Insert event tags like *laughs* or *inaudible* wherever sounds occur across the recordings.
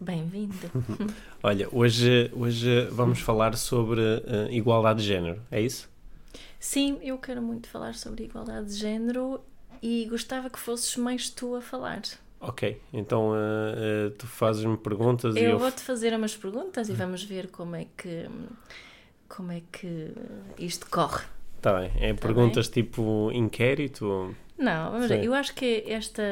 Bem-vindo. *laughs* Olha, hoje, hoje vamos falar sobre uh, igualdade de género, é isso? Sim, eu quero muito falar sobre igualdade de género e gostava que fosses mais tu a falar. Ok, então uh, uh, tu fazes-me perguntas eu e eu. vou-te fazer umas perguntas e vamos ver como é que como é que isto corre. Tá bem, é Tá perguntas tipo inquérito? Não, vamos ver. Eu acho que esta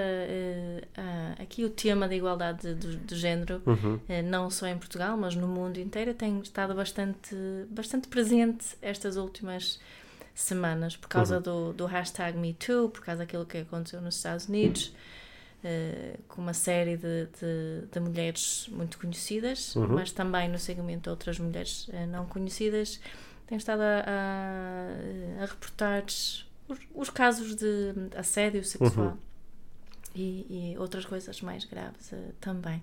ah, aqui o tema da igualdade do, do género, Uhum. eh, não só em Portugal, mas no mundo inteiro, tem estado bastante, bastante presente estas últimas semanas por causa do, do hashtag MeToo, por causa daquilo que aconteceu nos Estados Unidos, eh, com uma série de, de, de mulheres muito conhecidas, mas também no segmento outras mulheres não conhecidas, têm estado a, a, a reportar os, os casos de assédio sexual e, e outras coisas mais graves eh, também.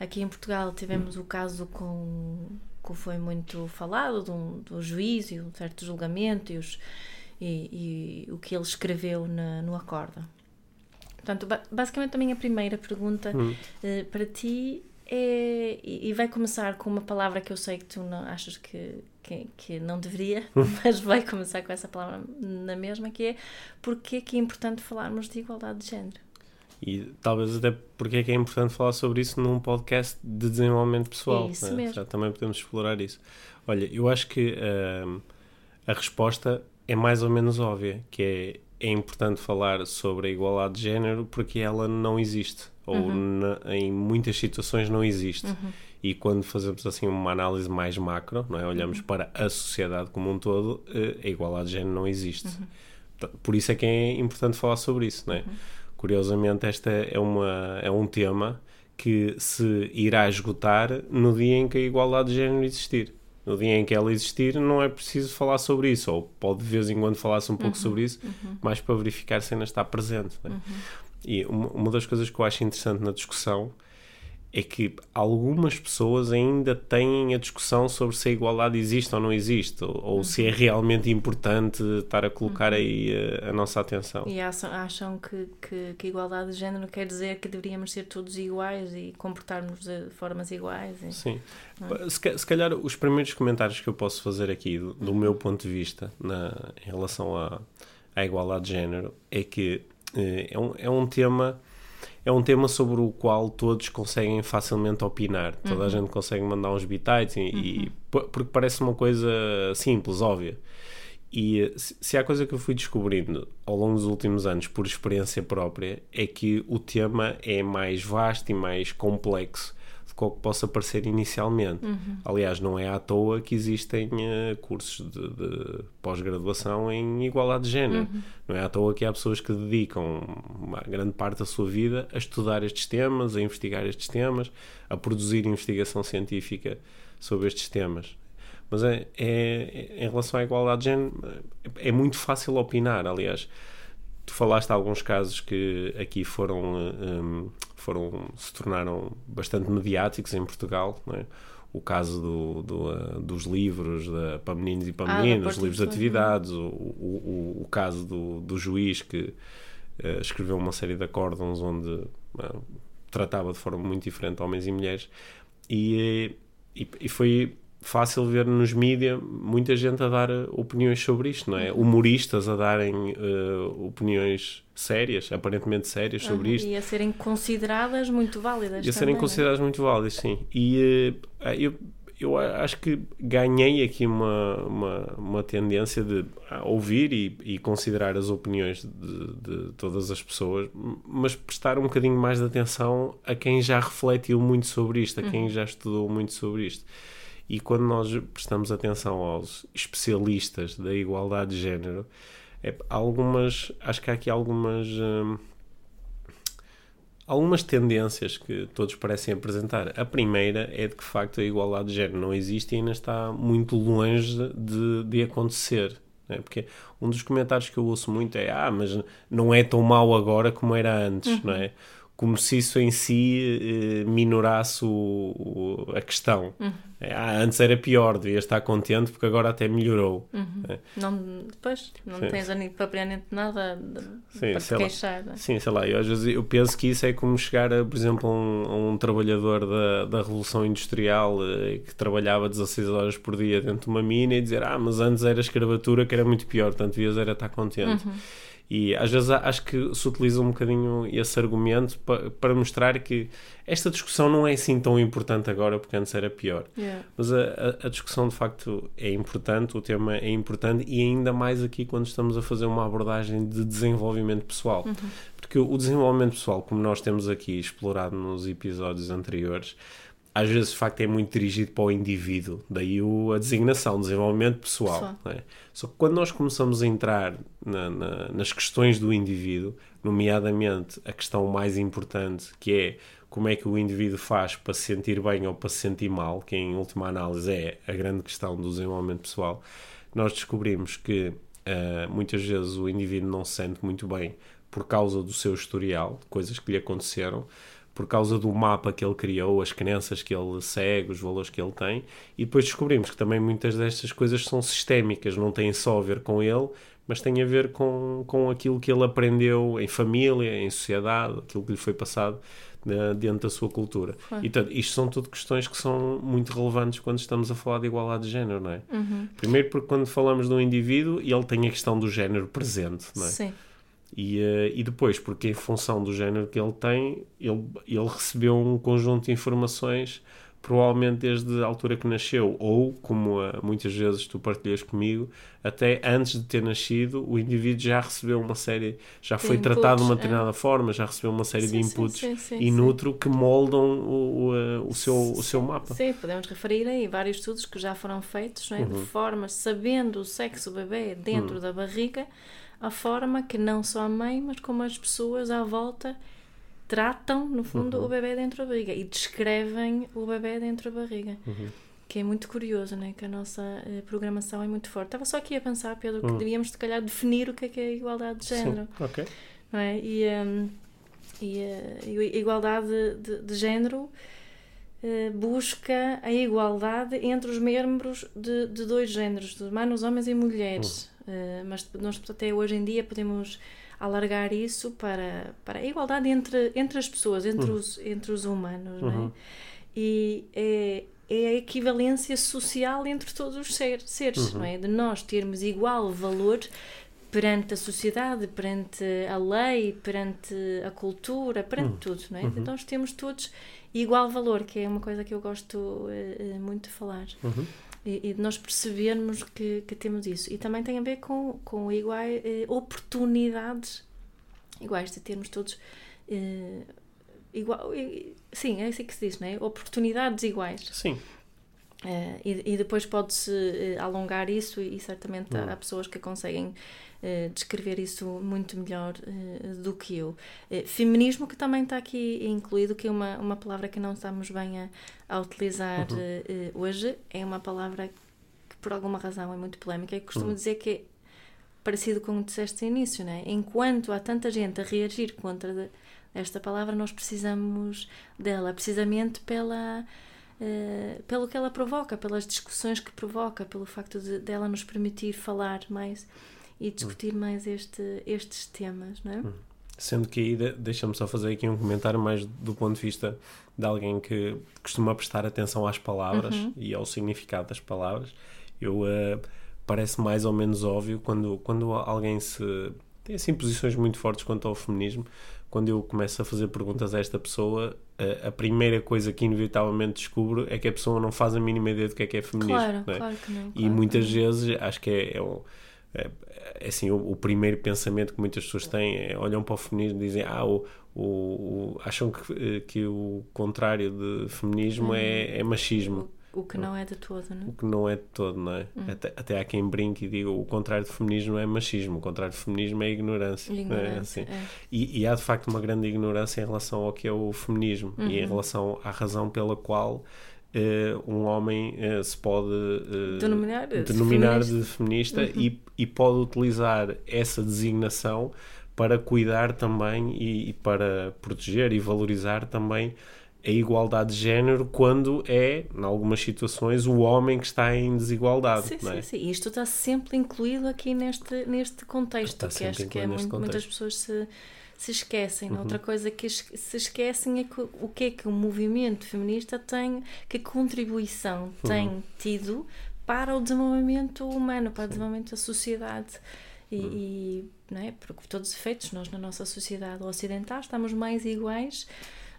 Aqui em Portugal tivemos o caso com que foi muito falado do, do juiz e um certo julgamento e, os, e, e o que ele escreveu na, no acordo. Portanto, ba- basicamente a minha primeira pergunta Hum. eh, para ti é, e e vai começar com uma palavra que eu sei que tu não achas que, que, que não deveria, *laughs* mas vai começar com essa palavra na mesma, que é porque é que é importante falarmos de igualdade de género? E talvez até porque é que é importante falar sobre isso num podcast de desenvolvimento pessoal. Isso né? mesmo. Já também podemos explorar isso. Olha, eu acho que ahm, a resposta é mais ou menos óbvia, que é, é importante falar sobre a igualdade de género porque ela não existe. Ou na- em muitas situações não existe. E quando fazemos assim uma análise mais macro, não é? olhamos para a sociedade como um todo, eh, a igualdade de género não existe. Portanto, Por isso é que é importante falar sobre isso, não é? Curiosamente, esta é, uma, é um tema que se irá esgotar no dia em que a igualdade de género existir. No dia em que ela existir, não é preciso falar sobre isso, ou pode de vez em quando falar-se um pouco sobre isso, mais para verificar se ainda está presente. é? E uma, uma das coisas que eu acho interessante na discussão é que algumas pessoas ainda têm a discussão sobre se a igualdade existe ou não existe, ou, ou se é realmente importante estar a colocar aí eh, a, nossa atenção. E acham, acham que, que, que igualdade de género quer dizer que deveríamos ser todos iguais e comportarmos de formas iguais? E... Sim. Se, ca- se calhar os primeiros comentários que eu posso fazer aqui, do, do meu ponto de vista, na, em relação à, à igualdade de género, é que eh, é, um, é um tema. É um tema sobre o qual todos conseguem facilmente opinar. Toda a gente consegue mandar uns bitites, e, e- por- porque parece uma coisa simples, óbvia. E eh, se há coisa que eu fui descobrindo ao longo dos últimos anos, por experiência própria, é que o tema é mais vasto e mais complexo que possa parecer inicialmente. Aliás, não é à toa que existem eh, cursos de, de pós-graduação em igualdade de género. Não é à toa que há pessoas que dedicam uma grande parte da sua vida a estudar estes temas, a investigar estes temas, a produzir investigação científica sobre estes temas. Mas é, é- em relação à igualdade de género, é, é muito fácil opinar. Aliás, tu falaste de alguns casos que aqui foram, eh, um, foram se tornaram bastante mediáticos em Portugal, é? O caso do, do, eh, dos livros para meninos e para Ah, os livros de atividades, o, o, o, caso do, do juiz que eh, escreveu uma série de acórdãos onde eh, tratava de forma muito diferente homens e mulheres e, e, e foi fácil ver nos mídias muita gente a dar eh, opiniões sobre isto, não é? Humoristas a darem eh, opiniões sérias, aparentemente sérias sobre Aham, isto. E a serem consideradas muito válidas. E a serem também, consideradas muito válidas, sim. E eh, eu, eu acho que ganhei aqui uma, uma, uma tendência de ah, ouvir e, e considerar as opiniões de, de todas as pessoas, mas prestar um bocadinho mais de atenção a quem já refletiu muito sobre isto, a quem já estudou muito sobre isto. E quando nós prestamos atenção aos especialistas da igualdade de género, é, algumas, acho que há aqui algumas. hum, algumas tendências que todos parecem apresentar. A primeira é de que, de facto, a igualdade de género não existe e ainda está muito longe de, de acontecer. Né? Porque um dos comentários que eu ouço muito é: ah, mas não é tão mau agora como era antes, uhum. não é? Como se isso em si eh, minorasse o, o, a questão. Uhum. É, ah, antes era pior, devia estar contente porque agora até melhorou. Uhum. É. Não, depois, não sim. tens propriamente nada sim, para te queixar. Lá, é? Sim, sei lá, eu, às vezes eu penso que isso é como chegar, a, por exemplo, a um, um trabalhador da, da Revolução Industrial eh, que trabalhava 16 horas por dia dentro de uma mina e dizer, ah, mas antes era escravatura que era muito pior, portanto devias era estar contente. Uhum. E às vezes acho que se utiliza um bocadinho esse argumento para, para mostrar que esta discussão não é assim tão importante agora, porque antes era pior. Yeah. Mas a, a, discussão de facto é importante, o tema é importante e ainda mais aqui quando estamos a fazer uma abordagem de desenvolvimento pessoal. Uhum. Porque o desenvolvimento pessoal, como nós temos aqui explorado nos episódios anteriores, às vezes de facto é muito dirigido para o indivíduo, daí o, a designação, desenvolvimento pessoal. É? Só que quando nós começamos a entrar na, na, nas questões do indivíduo, nomeadamente a questão mais importante, que é como é que o indivíduo faz para se sentir bem ou para se sentir mal, que em última análise é a grande questão do desenvolvimento pessoal, nós descobrimos que uh, muitas vezes o indivíduo não se sente muito bem por causa do seu historial, coisas que lhe aconteceram, por causa do mapa que ele criou, as crenças que ele segue, os valores que ele tem, e depois descobrimos que também muitas destas coisas são sistémicas, não têm só a ver com ele, mas têm a ver com, com aquilo que ele aprendeu em família, em sociedade, aquilo que lhe foi passado né, dentro da sua cultura. E portanto, isto são tudo questões que são muito relevantes quando estamos a falar de igualdade de género, não é? Uhum. Primeiro porque quando falamos de um indivíduo, ele tem a questão do género presente, não é? Sim. E, uh, e depois, porque em função do género que ele tem, ele, ele recebeu um conjunto de informações, provavelmente desde a altura que nasceu, ou, como uh, muitas vezes tu partilhas comigo, até antes de ter nascido, o indivíduo já recebeu uma série, já foi inputs, tratado de uma é. determinada é. forma, já recebeu uma série sim, de inputs sim, sim, que moldam o, o, eh, o, seu, o seu mapa. Sim, podemos referir aí vários estudos que já foram feitos, é? Uhum. de forma, sabendo o sexo do bebê dentro uhum. da barriga a forma que não só a mãe, mas como as pessoas à volta tratam, no fundo, uhum. o bebê dentro da barriga e descrevem o bebê dentro da barriga. Uhum. Que é muito curioso, né? que a nossa uh, programação é muito forte. Estava só aqui a pensar, Pedro, que uhum. devíamos, se calhar, definir o que é, que é a igualdade de género. Sim. Ok. Não é? E, um, e uh, a igualdade de, de, de género uh, busca a igualdade entre os membros de, de dois géneros, de humanos, homens e mulheres. Uhum. Eh, mas nós até hoje em dia podemos alargar isso para, para a igualdade entre, entre as pessoas, entre, uhum. os, entre os humanos, uhum. é? Uhum. E é, é a equivalência social entre todos os ser, seres, uhum. não é? De nós termos igual valor perante a sociedade, perante a lei, perante a cultura, perante uhum. tudo, não é? Uhum. Nós temos todos igual valor, que é uma coisa que eu gosto uh, muito de falar. Uhum e, e de nós percebermos que, que temos isso. E também tem a ver com, com iguais eh, oportunidades iguais, de termos todos eh, igual, sim, é assim que se diz, não é? Oportunidades iguais. Sim. Uh, e, e, depois pode-se uh, alongar isso e, e certamente há, há, pessoas que conseguem uh, descrever isso muito melhor do que eu. feminismo que também está aqui incluído, que é uma, uma palavra que não estamos bem a, a utilizar uhum. hoje, é uma palavra que por alguma razão é muito polémica e costumo uhum. dizer que é parecido com o que disseste no início, né? enquanto há tanta gente a reagir contra esta palavra, nós precisamos dela, precisamente pela eh, pelo que ela provoca, pelas discussões que provoca, pelo facto de dela nos permitir falar mais e discutir mais este, estes temas, não é? Hum. Sendo que aí, deixa-me só fazer aqui um comentário mais do ponto de vista de alguém que costuma prestar atenção às palavras uhum. e ao significado das palavras. Eu uh, parece mais ou menos óbvio quando, quando alguém se tem assim posições muito fortes quanto ao feminismo, quando eu começo a fazer perguntas a esta pessoa, a, a, primeira coisa que inevitavelmente descubro é que a pessoa não faz a mínima ideia do que é que é feminismo. Claro, é? claro que não. Claro e muitas vezes acho que é, é, é assim, o, o, primeiro pensamento que muitas pessoas têm é olham para o feminismo e dizem ah, o, o, o acham que, que o contrário de feminismo é, uhum. é machismo. O que não é de todo, não é? O que não é de todo, não é? Hum. Até, até há quem brinque e diga o contrário de feminismo é machismo, o contrário de feminismo é ignorância. ignorância é? Assim. É. E, e, há de facto uma grande ignorância em relação ao que é o feminismo uhum. e em uhum. relação à razão pela qual uh, um homem uh, se pode uh, denominar, denominar feminista. de feminista uhum. e, e pode utilizar essa designação para cuidar também e, e para proteger e valorizar também a igualdade de género quando é, em algumas situações, o homem que está em desigualdade. Sim, é? sim, sim. Isto está sempre incluído aqui neste, neste contexto, está que acho que é muito, muitas pessoas se, se esquecem. Uhum. Outra coisa que se esquecem é que, o que é que o movimento feminista tem, que contribuição uhum. tem tido para o desenvolvimento humano, para sim. o desenvolvimento da sociedade. E, uhum. e não é? porque, por todos os efeitos, nós na nossa sociedade ocidental estamos mais iguais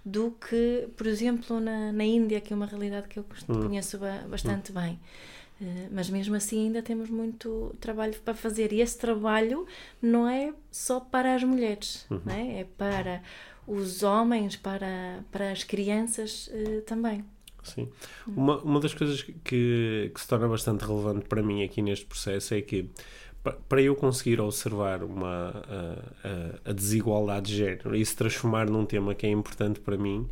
do que, por exemplo, na, na Índia, que é uma realidade que eu hum. conheço bastante hum. bem. Uh, mas mesmo assim ainda temos muito trabalho para fazer e esse trabalho não é só para as mulheres, uhum. é? é para os homens, para, para as crianças uh, também. Sim. Uma, uma das coisas que, que se torna bastante relevante para mim aqui neste processo é que para eu conseguir observar uma, a, a, a, desigualdade de género e se transformar num tema que é importante para mim,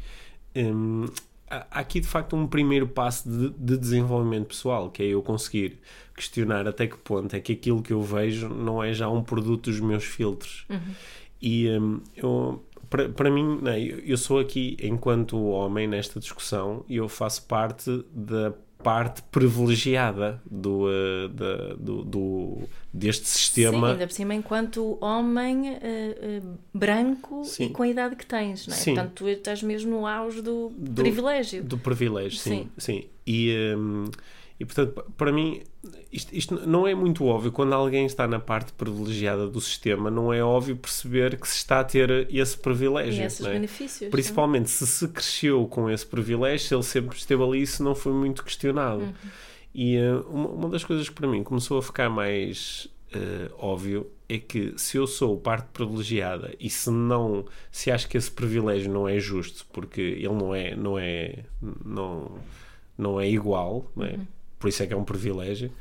hum, há aqui de facto um primeiro passo de, de, desenvolvimento pessoal, que é eu conseguir questionar até que ponto é que aquilo que eu vejo não é já um produto dos meus filtros. Uhum. E hum, eu, para, para mim, não, é, eu sou aqui, enquanto homem, nesta discussão, e eu faço parte da parte privilegiada do, uh, da, do, do, deste sistema. Sim, ainda por cima, enquanto homem uh, uh, branco sim. e com a idade que tens, não é? Sim. Portanto, tu estás mesmo no auge do, do privilégio. Do privilégio, sim. sim. sim. E, um, e portanto, para mim, isto, isto, não é muito óbvio. Quando alguém está na parte privilegiada do sistema, não é óbvio perceber que se está a ter esse privilégio. E esses é? benefícios. Principalmente se se cresceu com esse privilégio, se ele sempre esteve ali, isso não foi muito questionado. Uhum. E uh, uma, uma, das coisas que para mim começou a ficar mais uh, óbvio é que se eu sou parte privilegiada e se não se acho que esse privilégio não é justo porque ele não é não é não não é igual não é? Uhum por isso é que é um privilégio.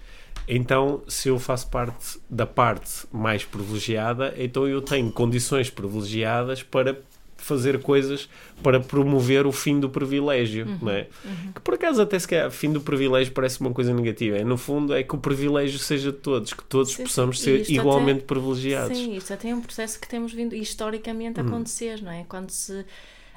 Então, se eu faço parte da parte mais privilegiada, então eu tenho condições privilegiadas para fazer coisas para promover o fim do privilégio, uhum, não é? Uhum. Que por acaso até se quer fim do privilégio parece uma coisa negativa. É, no fundo é que o privilégio seja de todos, que todos sim, possamos ser igualmente privilegiados. Sim, isto até é um processo que temos vindo historicamente a hum. acontecer, não é? Quando se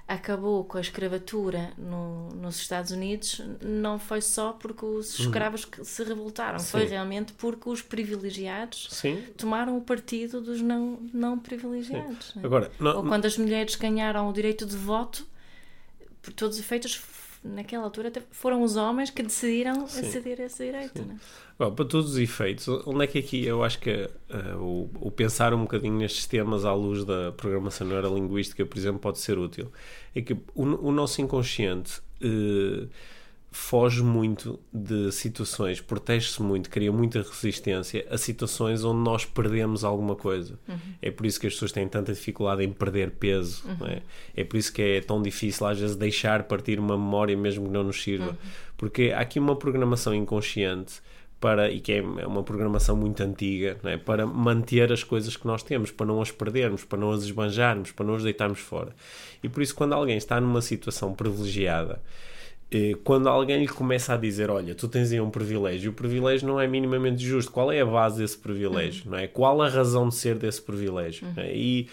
acabou com a escravatura no, nos Estados Unidos não foi só porque os uhum. escravos uhum. se revoltaram, Sim. foi realmente porque os privilegiados Sim. tomaram o partido dos não, não privilegiados. Né? Agora, não, Ou quando as mulheres ganharam o direito de voto, por todos os efeitos, naquela altura foram os homens que decidiram Sim. aceder a esse direito. Né? Bom, para todos os efeitos, onde é que aqui eu acho que uh, o, o, pensar um bocadinho nestes temas à luz da programação neurolinguística, por exemplo, pode ser útil? É que o, o nosso inconsciente uh, foge muito de situações, protege-se muito, cria muita resistência a situações onde nós perdemos alguma coisa. Uhum. É por isso que as pessoas têm tanta dificuldade em perder peso. Uhum. É? é? por isso que é tão difícil às vezes deixar partir uma memória mesmo que não nos sirva. Uhum. Porque há aqui uma programação inconsciente para, e que é, é uma programação muito antiga, é? para manter as coisas que nós temos, para não as perdermos, para não as esbanjarmos, para não as deitarmos fora. E por isso, quando alguém está numa situação privilegiada, quando alguém lhe começa a dizer, olha, tu tens aí um privilégio, o privilégio não é minimamente justo, qual é a base desse privilégio, uhum. não é? Qual a razão de ser desse privilégio? Uhum. É? E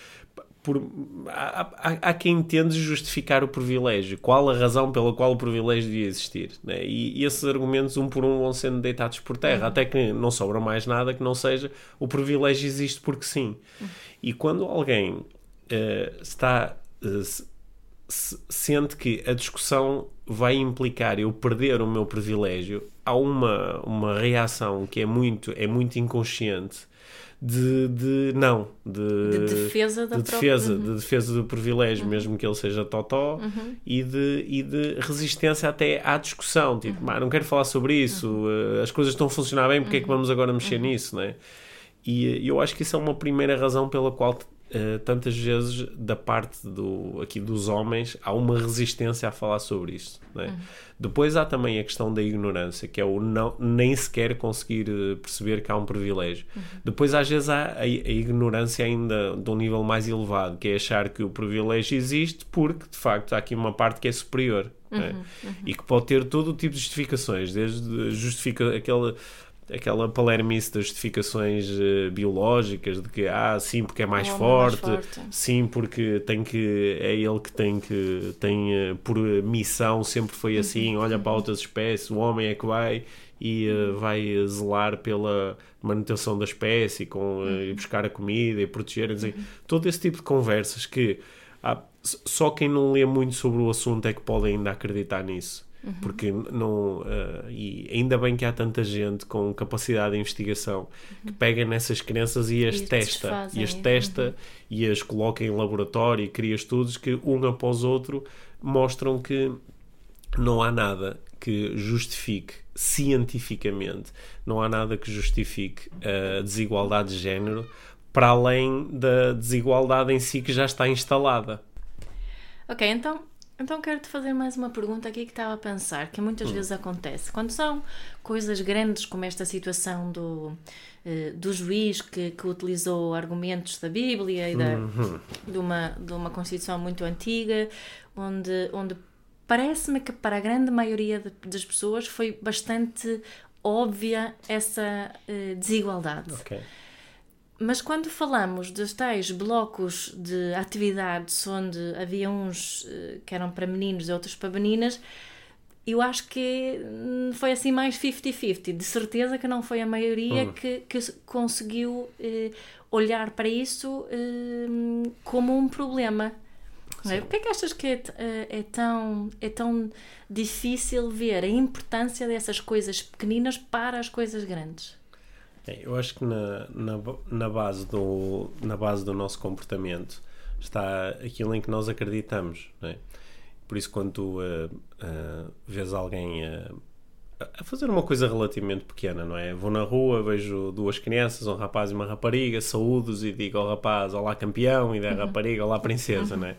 por, há, há, há, quem entende justificar o privilégio. Qual a razão pela qual o privilégio devia existir? Né? E, e, esses argumentos, um por um, vão sendo deitados por terra, uhum. até que não sobra mais nada que não seja o privilégio existe porque sim. Uhum. E quando alguém uh, está. Uh, sente que a discussão vai implicar eu perder o meu privilégio, há uma, uma reação que é muito, é muito inconsciente de, de não, de, de defesa da de defesa, uhum. de defesa do privilégio, uhum. mesmo que ele seja totó, uhum. e, de, e de resistência até à discussão, tipo, uhum. não quero falar sobre isso, uhum. as coisas estão a funcionar bem, porque é que uhum. vamos agora mexer nisso, né? E eu acho que isso é uma primeira razão pela qual uh, tantas vezes da parte do, aqui dos homens há uma resistência a falar sobre isto. É? Uhum. Depois há também a questão da ignorância, que é o não, nem sequer conseguir eh, perceber que há um privilégio. Uhum. Depois, às vezes, há a, a, ignorância ainda de um nível mais elevado, que é achar que o privilégio existe porque, de facto, há aqui uma parte que é superior. É? Uhum. É? E que pode ter todo o tipo de justificações, desde justifica aquela aquela palermice das justificações uh, biológicas de que ah sim porque é mais, forte, mais forte, sim porque tem que é ele que tem que tem uh, por missão sempre foi uhum. assim olha para outras espécies o homem é que vai e uh, vai zelar pela manutenção da espécie com uhum. buscar a comida e proteger uhum. todo esse tipo de conversas que ah, só quem não lê muito sobre o assunto é que pode ainda acreditar nisso Uhum. Porque não. Uh, e ainda bem que há tanta gente com capacidade de investigação uhum. que pega nessas crenças e as e testa. E as testa uhum. e as coloca em laboratório e cria estudos que, um após outro, mostram que não há nada que justifique cientificamente, não há nada que justifique a desigualdade de género para além da desigualdade em si que já está instalada. Ok, então então quero-te fazer mais uma pergunta aqui que estava a pensar, que muitas hum. vezes acontece. Quando são coisas grandes como esta situação do, uh, do juiz que, que utilizou argumentos da Bíblia e da, uhum. de, uma, de uma Constituição muito antiga, onde, onde parece-me que para a grande maioria de, das pessoas foi bastante óbvia essa uh, desigualdade. Okay. Mas quando falamos dos tais blocos de atividades onde havia uns eh, que eram para meninos e outros para meninas, eu acho que foi assim mais 50-50. De certeza que não foi a maioria uhum. que, que conseguiu eh, olhar para isso eh, como um problema. É? que é que achas que é, eh, é, tão, é tão difícil ver a importância dessas coisas pequeninas para as coisas grandes? É, eu acho que na, na, na, base do, na base do nosso comportamento está aquilo em que nós acreditamos. É? Por isso, quando tu uh, uh, vês alguém uh, a fazer uma coisa relativamente pequena, não é? Vou na rua, vejo duas crianças, um rapaz e uma rapariga, saúdos e digo ao rapaz: Olá, campeão, e da uhum. rapariga: Olá, princesa, uhum. não é?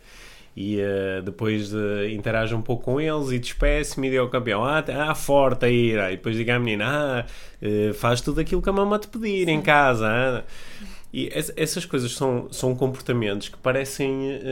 E uh, depois uh, interajo um pouco com eles e despeço-me e digo ao campeão, ah, ah forte aí, e depois digo à menina, ah, uh, faz tudo aquilo que a mamãe te pedir Sim. em casa. Ah. E essas coisas são, são comportamentos que parecem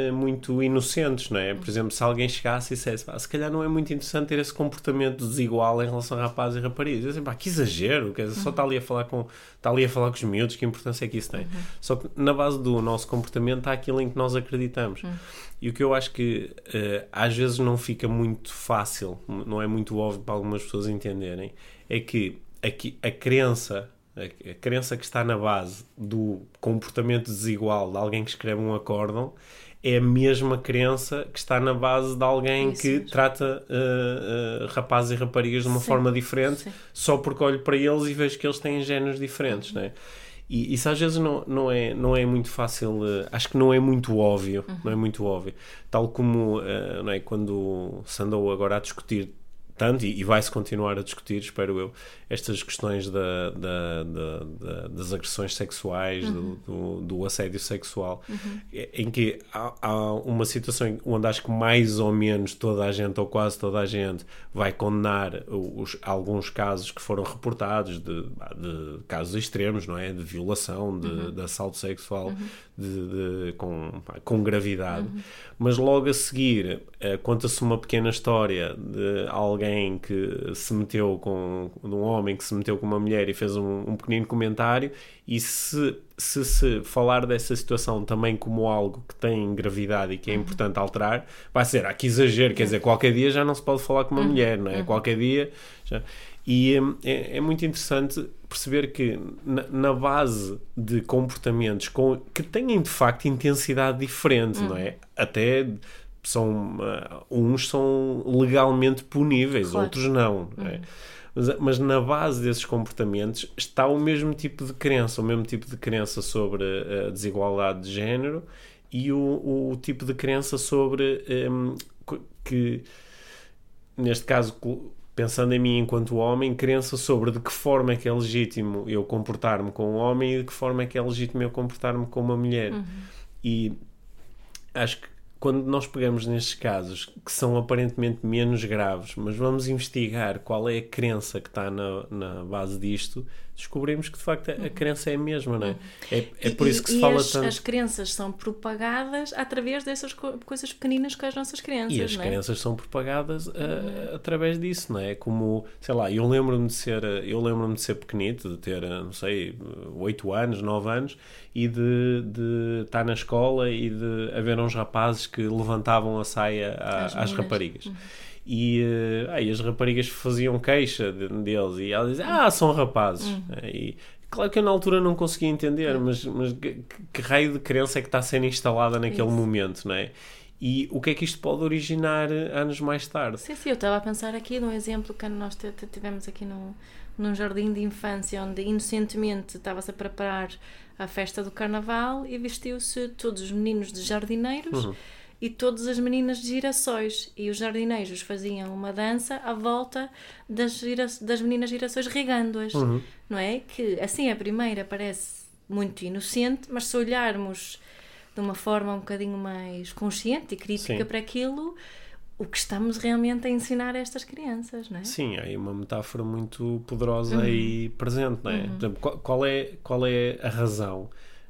uh, muito inocentes, não é? Por exemplo, se alguém chegasse e dissesse, se calhar não é muito interessante ter esse comportamento desigual em relação a rapazes e raparigas. Eu disse, que exagero, dizer, só está ali a falar com está ali a falar com os miúdos, que importância é que isso tem? Uhum. Só que na base do nosso comportamento há aquilo em que nós acreditamos. Uhum. E o que eu acho que uh, às vezes não fica muito fácil, não é muito óbvio para algumas pessoas entenderem, é que a, a crença a, crença que está na base do comportamento desigual de alguém que escreve um acórdão é a mesma crença que está na base de alguém Isso que mesmo. trata uh, uh, rapazes e raparigas de uma sim, forma diferente sim. só porque olho para eles e vejo que eles têm géneros diferentes, uhum. né? E isso às vezes não, não, é, não é muito fácil, uh, acho que não é muito óbvio, uhum. não é muito óbvio. Tal como não é, quando se andou agora a discutir tanto, e, e vai-se continuar a discutir, espero eu, estas questões da, da, da, das agressões sexuais, uhum. do, do, do, assédio sexual, uhum. em que há, há, uma situação onde acho que mais ou menos toda a gente, ou quase toda a gente, vai condenar os, alguns casos que foram reportados de, de casos extremos, não é? De violação, de, uhum. de assalto sexual uhum. de, com, com gravidade. Uhum. Mas logo a seguir, conta-se uma pequena história de alguém que se meteu com um homem que se meteu com uma mulher e fez um, um pequenino comentário, e se, se, se falar dessa situação também como algo que tem gravidade e que é uhum. importante alterar, vai ser, ah, que exagero, quer dizer, qualquer dia já não se pode falar com uma uhum. mulher, não é? Uhum. Qualquer dia já... E hum, é, é, muito interessante perceber que na, na, base de comportamentos com, que têm de facto intensidade diferente, não é? Até são uh, uns são legalmente puníveis, claro. outros não. não é? Mas, mas, na base desses comportamentos está o mesmo tipo de crença, o mesmo tipo de crença sobre a desigualdade de género e o, o tipo de crença sobre um, que, neste caso, pensando em mim enquanto homem, crença sobre de que forma é que é legítimo eu comportar-me com um homem e de que forma é que é legítimo eu comportar-me com uma mulher. Uhum. E acho que quando nós pegamos nestes casos que são aparentemente menos graves, mas vamos investigar qual é a crença que está na, na base disto, descobrimos que de facto a, a crença é a mesma, não é? É, é por E- isso que se fala as, tanto. as crenças são propagadas através dessas co- coisas pequeninas com as nossas crenças, E as não é? crenças são propagadas ah, através disso, não é? Como, sei lá, eu lembro-me de ser, eu lembro-me de ser pequenito, de ter, ah, não sei, 8 anos, 9 anos, e de, de estar na escola e de haver uns rapazes que levantavam a saia à- Às às, raparigas. E, ah, ah, e as raparigas faziam queixa de- deles e elas diziam, ah, são rapazes. E, Claro que eu na altura não conseguia entender, mas, mas que, que raio de crença é que está sendo instalada naquele Isso. momento, não é? E o que é que isto pode originar eh, anos mais tarde? Sim, sim, eu estava a pensar aqui num exemplo que nós tivemos aqui num, num jardim de infância onde inocentemente estava-se a preparar a festa do carnaval e vestiu-se todos os meninos de jardineiros Uhum. E todas as meninas de girassóis e os jardineiros faziam uma dança à volta das, gira, das meninas girassóis regando-as, Uhum. não é? Que assim a primeira parece muito inocente, mas se olharmos de uma forma um bocadinho mais consciente e crítica Sim. para aquilo, o que estamos realmente a ensinar a estas crianças, não é? Sim, há aí uma metáfora muito poderosa Uhum. e presente, não é? Qual, qual é? qual é a razão?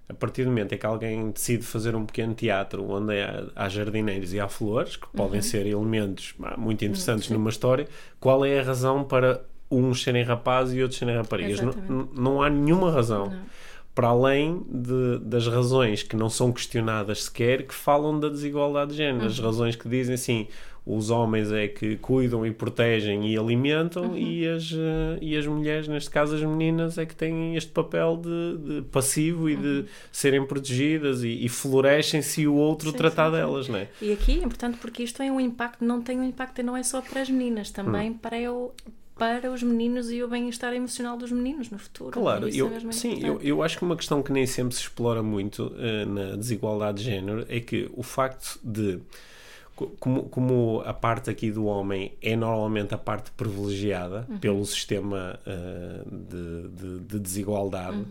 A partir do momento em que alguém decide fazer um pequeno teatro onde há, jardineiros e há flores, que Uhum. podem ser elementos muito interessantes sim. numa história, qual é a razão para uns serem rapazes e outros serem raparigas? Não, não há nenhuma razão. Não. Para além de- das razões que não são questionadas sequer, que falam da desigualdade de género. Uhum. As razões que dizem assim: os homens é que cuidam e protegem e alimentam, Uhum. e, as, eh, e as mulheres, neste caso as meninas, é que têm este papel de, de passivo e Uhum. de serem protegidas e, e florescem se o outro Sim, tratar sim, sim. delas, não é? E aqui é importante porque isto tem um impacto, não tem um impacto, não é só para as meninas, também Hum. para, o, para os meninos e o bem-estar emocional dos meninos no futuro. Claro, eu, é sim, eu, eu acho que uma questão que nem sempre se explora muito eh, na desigualdade de género é que o facto de, como, como a parte aqui do homem é normalmente a parte privilegiada Uhum. pelo sistema eh, de, de- de desigualdade, Uhum.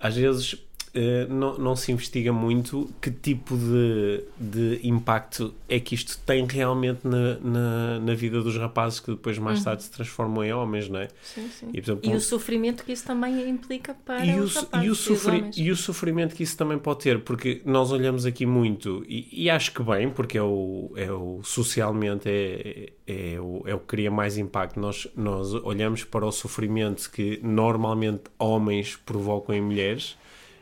às vezes eh, não, não se investiga muito que tipo de, de impacto é que isto tem realmente na, na, na vida dos rapazes que depois mais tarde se transformam em homens, não é? Sim, sim. E, exemplo, E o sofrimento que isso também implica para e o, os rapazes e, o sofri- e o sofrimento que isso também pode ter, porque nós olhamos aqui muito, e, e acho que bem, porque é o, é o socialmente é, é, é o, é o que cria mais impacto. Nós, nós olhamos para o sofrimento que normalmente homens provocam em mulheres.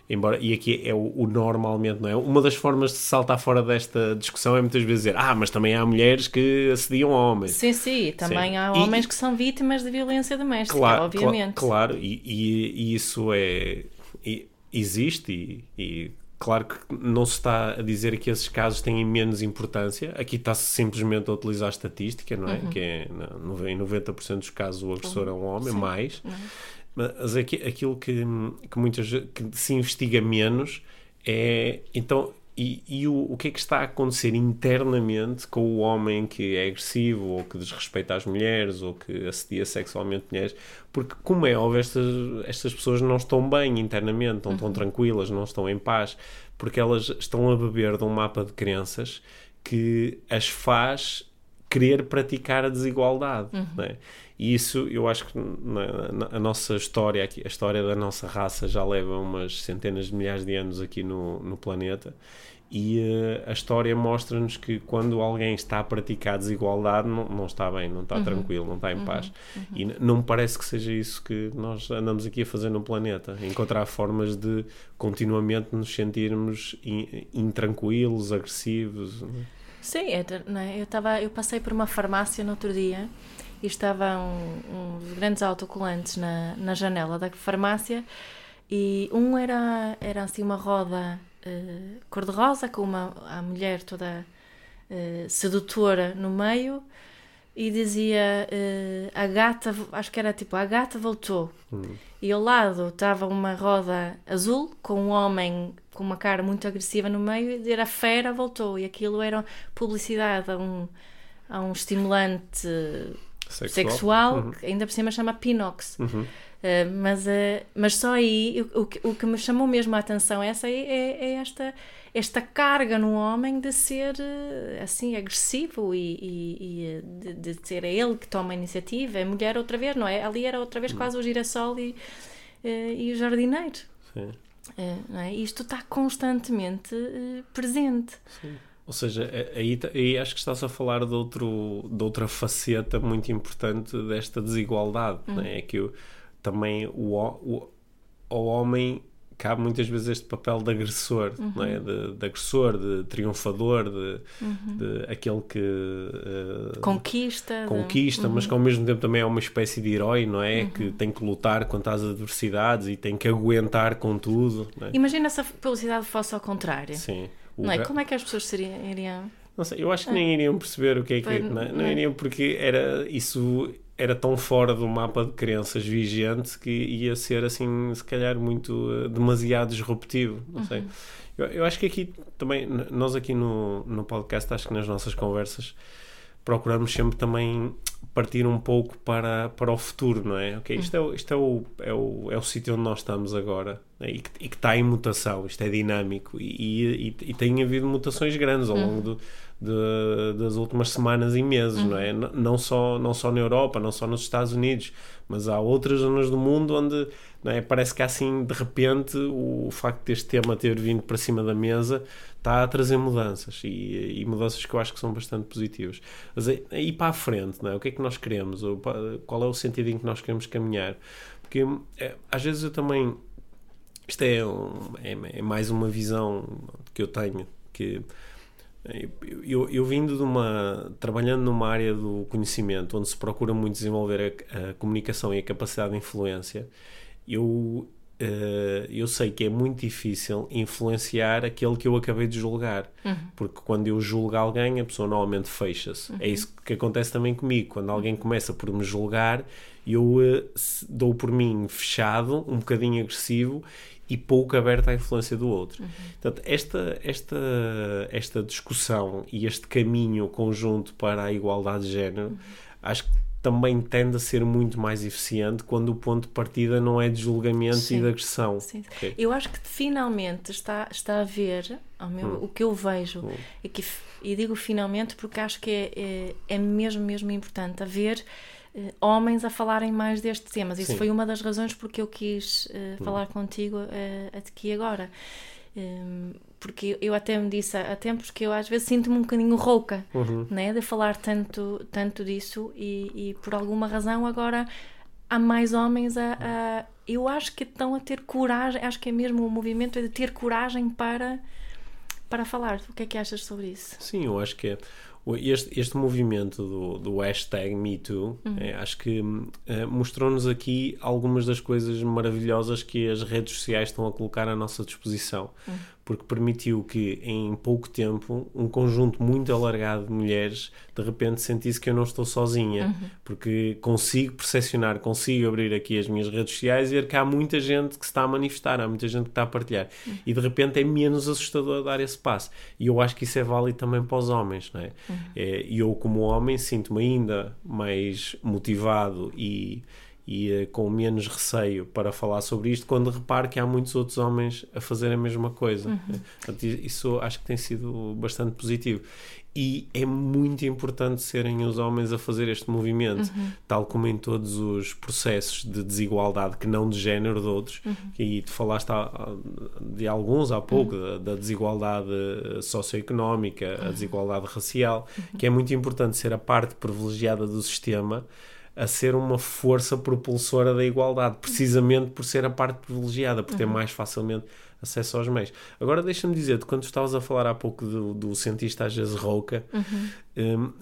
Embora, e aqui é o, o normalmente, não é? Uma das formas de saltar fora desta discussão é muitas vezes dizer, ah, mas também há mulheres que assediam homens. Sim, sim, também Sim. há E- homens que são vítimas de violência doméstica, Claro, obviamente. cla- claro, e, e- e isso é e- existe e, e claro que não se está a dizer que esses casos têm menos importância. Aqui está-se simplesmente a utilizar a estatística, não é? Uhum. Que é em 90% dos casos o agressor é um homem, Sim. mais. É? Mas aqui, aquilo que, que muitas que se investiga menos é então e, e o, o que é que está a acontecer internamente com o homem que é agressivo ou que desrespeita as mulheres ou que assedia sexualmente mulheres? Porque como é óbvio estas, estas pessoas não estão bem internamente não estão tranquilas, não estão em paz porque elas estão a beber de um mapa de crenças que as faz querer praticar a desigualdade. não é? E isso eu acho que na, na- a nossa história, aqui, a história da nossa raça já leva umas centenas de milhares de anos aqui no, no planeta. E eh, a história mostra-nos que quando alguém está a praticar a desigualdade, não, não está bem, não está tranquilo, não está em paz. E n- não me parece que seja isso que nós andamos aqui a fazer no planeta. Encontrar formas de continuamente nos sentirmos in- intranquilos, agressivos. não é? Sim, é, é? Eu, tava, eu passei por uma farmácia no outro dia e estava um, uns grandes autocolantes na, na janela da farmácia e um era, era assim uma roda eh, cor-de-rosa com uma a mulher toda eh, sedutora no meio e dizia eh, a gata, acho que era tipo a gata voltou e ao lado estava uma roda azul com um homem com uma cara muito agressiva no meio e dizer a fera voltou. E aquilo era publicidade a um, a um estimulante sexual, sexual uhum. que ainda por cima chama Pinox. Uhum. Uh, mas, uh, mas só aí o, o, o, que me chamou mesmo a atenção essa é, é, é, esta, esta carga no homem de ser uh, assim agressivo e, e, e de, de, ser ele que toma a iniciativa. A mulher outra vez, não é? Ali era outra vez uhum. quase o girassol e, e o jardineiro. Sim. Não é? Isto está constantemente presente. Sim. Ou seja, aí, aí acho que estás a falar de, outro, de outra faceta muito importante desta desigualdade. Uhum. Né? É que o, também o, o, o homem cabe muitas vezes este papel de agressor, uhum. não é? de, de, agressor, de triunfador, de, uhum. de aquele que uh, conquista, conquista, mas uhum. que ao mesmo tempo também é uma espécie de herói, não é? Uhum. Que tem que lutar contra as adversidades e tem que aguentar com tudo. É? Imagina se a publicidade fosse ao contrário. Sim. Não é? Como é que as pessoas seriam, iriam... Não sei, eu acho que nem iriam perceber o que é que... Não, é? não iriam porque era isso era tão fora do mapa de crenças vigente que ia ser assim, se calhar, muito uh, demasiado disruptivo. Não sei. Uhum. Eu, eu, acho que aqui também, nós aqui no, no podcast, acho que nas nossas conversas procuramos sempre também partir um pouco para, para o futuro, não é? Ok, isto é, isto é o, é o, é o sítio onde nós estamos agora né? e, que, e que está em mutação, isto é dinâmico e, e, e tem havido mutações grandes ao longo do de, das últimas semanas e meses, uhum. não é? Não só, não só na Europa, não só nos Estados Unidos, mas há outras zonas do mundo onde é? parece que assim, de repente, o facto deste tema ter vindo para cima da mesa está a trazer mudanças e, e mudanças que eu acho que são bastante positivas. Mas aí para a frente, não é? o que é que nós queremos? Qual é o sentido em que nós queremos caminhar? Porque é, às vezes eu também. Isto é, um, é, é mais uma visão que eu tenho que eu, eu vindo de uma. trabalhando numa área do conhecimento onde se procura muito desenvolver a, a comunicação e a capacidade de influência, eu, uh, eu sei que é muito difícil influenciar aquele que eu acabei de julgar. Uhum. Porque quando eu julgo alguém, a pessoa normalmente fecha-se. Uhum. É isso que acontece também comigo. Quando alguém começa por me julgar, eu uh, dou por mim fechado, um bocadinho agressivo e pouco aberta à influência do outro. Uhum. Portanto, esta, esta, esta discussão e este caminho conjunto para a igualdade de género, uhum. acho que também tende a ser muito mais eficiente quando o ponto de partida não é de julgamento Sim. e de agressão. Sim. Okay. Eu acho que finalmente está, está a ver, meu, hum. o que eu vejo, hum. é que, e digo finalmente porque acho que é, é, é mesmo, mesmo importante haver homens a falarem mais destes temas. Isso Sim. foi uma das razões porque eu quis uh, falar contigo uh, aqui agora. Um, porque eu até me disse há tempos que eu às vezes sinto-me um bocadinho rouca uhum. né, de falar tanto, tanto disso e, e, por alguma razão agora há mais homens a, a, eu acho que estão a ter coragem acho que é mesmo o movimento de ter coragem para para falar o que é que achas sobre isso? Sim, eu acho que é este, este movimento do, do hashtag MeToo, uhum. é, acho que é, mostrou-nos aqui algumas das coisas maravilhosas que as redes sociais estão a colocar à nossa disposição. Uhum porque permitiu que em pouco tempo um conjunto muito alargado de mulheres de repente sentisse que eu não estou sozinha, uhum. porque consigo percepcionar, consigo abrir aqui as minhas redes sociais e ver que há muita gente que se está a manifestar, há muita gente que está a partilhar uhum. e de repente é menos assustador dar esse passo. E eu acho que isso é válido também para os homens, não é? Uhum. é e eu, como homem, sinto-me ainda mais motivado e e uh, com menos receio para falar sobre isto quando reparo que há muitos outros homens a fazer a mesma coisa. Uhum. Portanto, isso acho que tem sido bastante positivo. E é muito importante serem os homens a fazer este movimento, uhum. tal como em todos os processos de desigualdade, que não de género de outros. Uhum. E tu falaste de alguns há pouco, uhum. da, da, desigualdade socioeconómica, a desigualdade racial, uhum. que é muito importante ser a parte privilegiada do sistema a ser uma força propulsora da igualdade, precisamente por ser a parte privilegiada, por ter uhum. mais facilmente acesso aos meios. Agora deixa-me dizer-te, quando estavas a falar há pouco do, do cientista às vezes Rouca, uhum. um,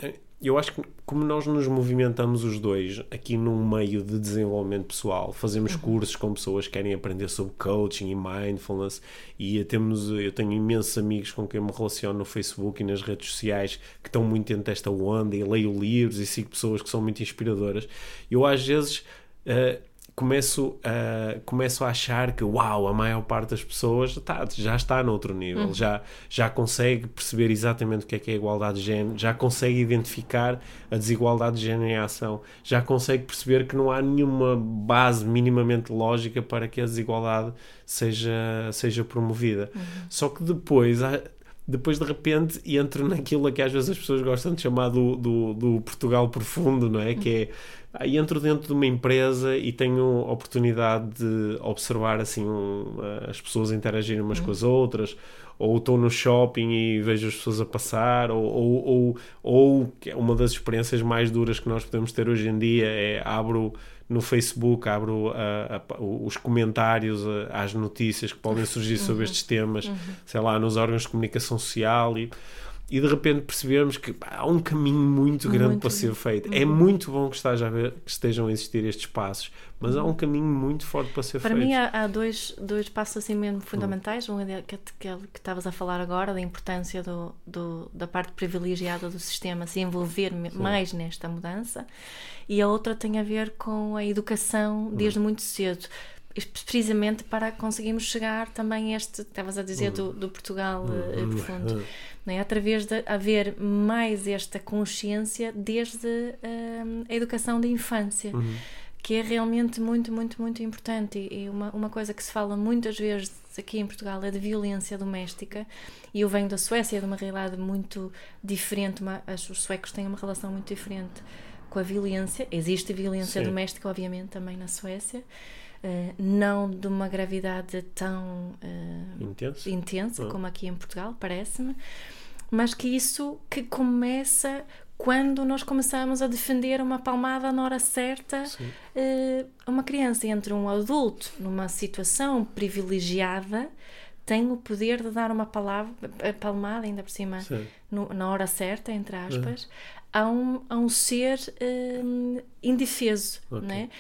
eu acho que como nós nos movimentamos os dois aqui num meio de desenvolvimento pessoal, fazemos uhum. cursos com pessoas que querem aprender sobre coaching e mindfulness e temos, eu tenho imensos amigos com quem me relaciono no Facebook e nas redes sociais que estão muito dentro desta onda e leio livros e sigo pessoas que são muito inspiradoras. Eu às vezes uh, começo a, começo a achar que, uau, a maior parte das pessoas tá, já está noutro nível, Uhum. já, já consegue perceber exatamente o que é que é a igualdade de género, já consegue identificar a desigualdade de género em ação, já consegue perceber que não há nenhuma base minimamente lógica para que a desigualdade seja, seja promovida. Uhum. Só que depois há- depois de repente entro naquilo que às vezes as pessoas gostam de chamar do, do, do Portugal profundo, não é? Que é aí entro dentro de uma empresa e tenho oportunidade de observar assim um, as pessoas interagirem umas com as outras, ou estou no shopping e vejo as pessoas a passar, ou, ou, ou, ou que é uma das experiências mais duras que nós podemos ter hoje em dia é abro no Facebook, abro a- a- os comentários a- às notícias que podem surgir sobre estes temas, sei lá, nos órgãos de comunicação social e, e de repente percebemos que pá, há um caminho muito grande Muito para ser feito. É muito bom que, esteja a ver- que estejam a existir estes passos, mas há um caminho muito forte para ser Para feito. mim há, há dois, dois passos assim mesmo fundamentais. Um é que, que, que estavas a falar agora, da importância do, do- da parte privilegiada do sistema se envolver me- mais nesta mudança. E a outra tem a ver com a educação desde muito cedo. Precisamente para conseguirmos chegar também a este, estavas a dizer, do, do Portugal eh, profundo. Não é? Através de haver mais esta consciência desde hum, a educação da infância que é realmente muito, muito, muito importante. E uma, uma coisa que se fala muitas vezes aqui em Portugal é de violência doméstica. E eu venho da Suécia, de uma realidade muito diferente. Uma, os suecos têm uma relação muito diferente com a violência. Existe violência Sim. doméstica, obviamente, também na Suécia. Eh, não de uma gravidade tão Intenso? intensa Ah. como aqui em Portugal, parece-me, mas que isso que começa quando nós começamos a defender uma palmada na hora certa Sim. eh, a uma criança entre um adulto numa situação privilegiada tem o poder de dar uma palavra, a palmada ainda por cima no- na hora certa, entre aspas, a, um, a um ser hum, indefeso, Ok. né?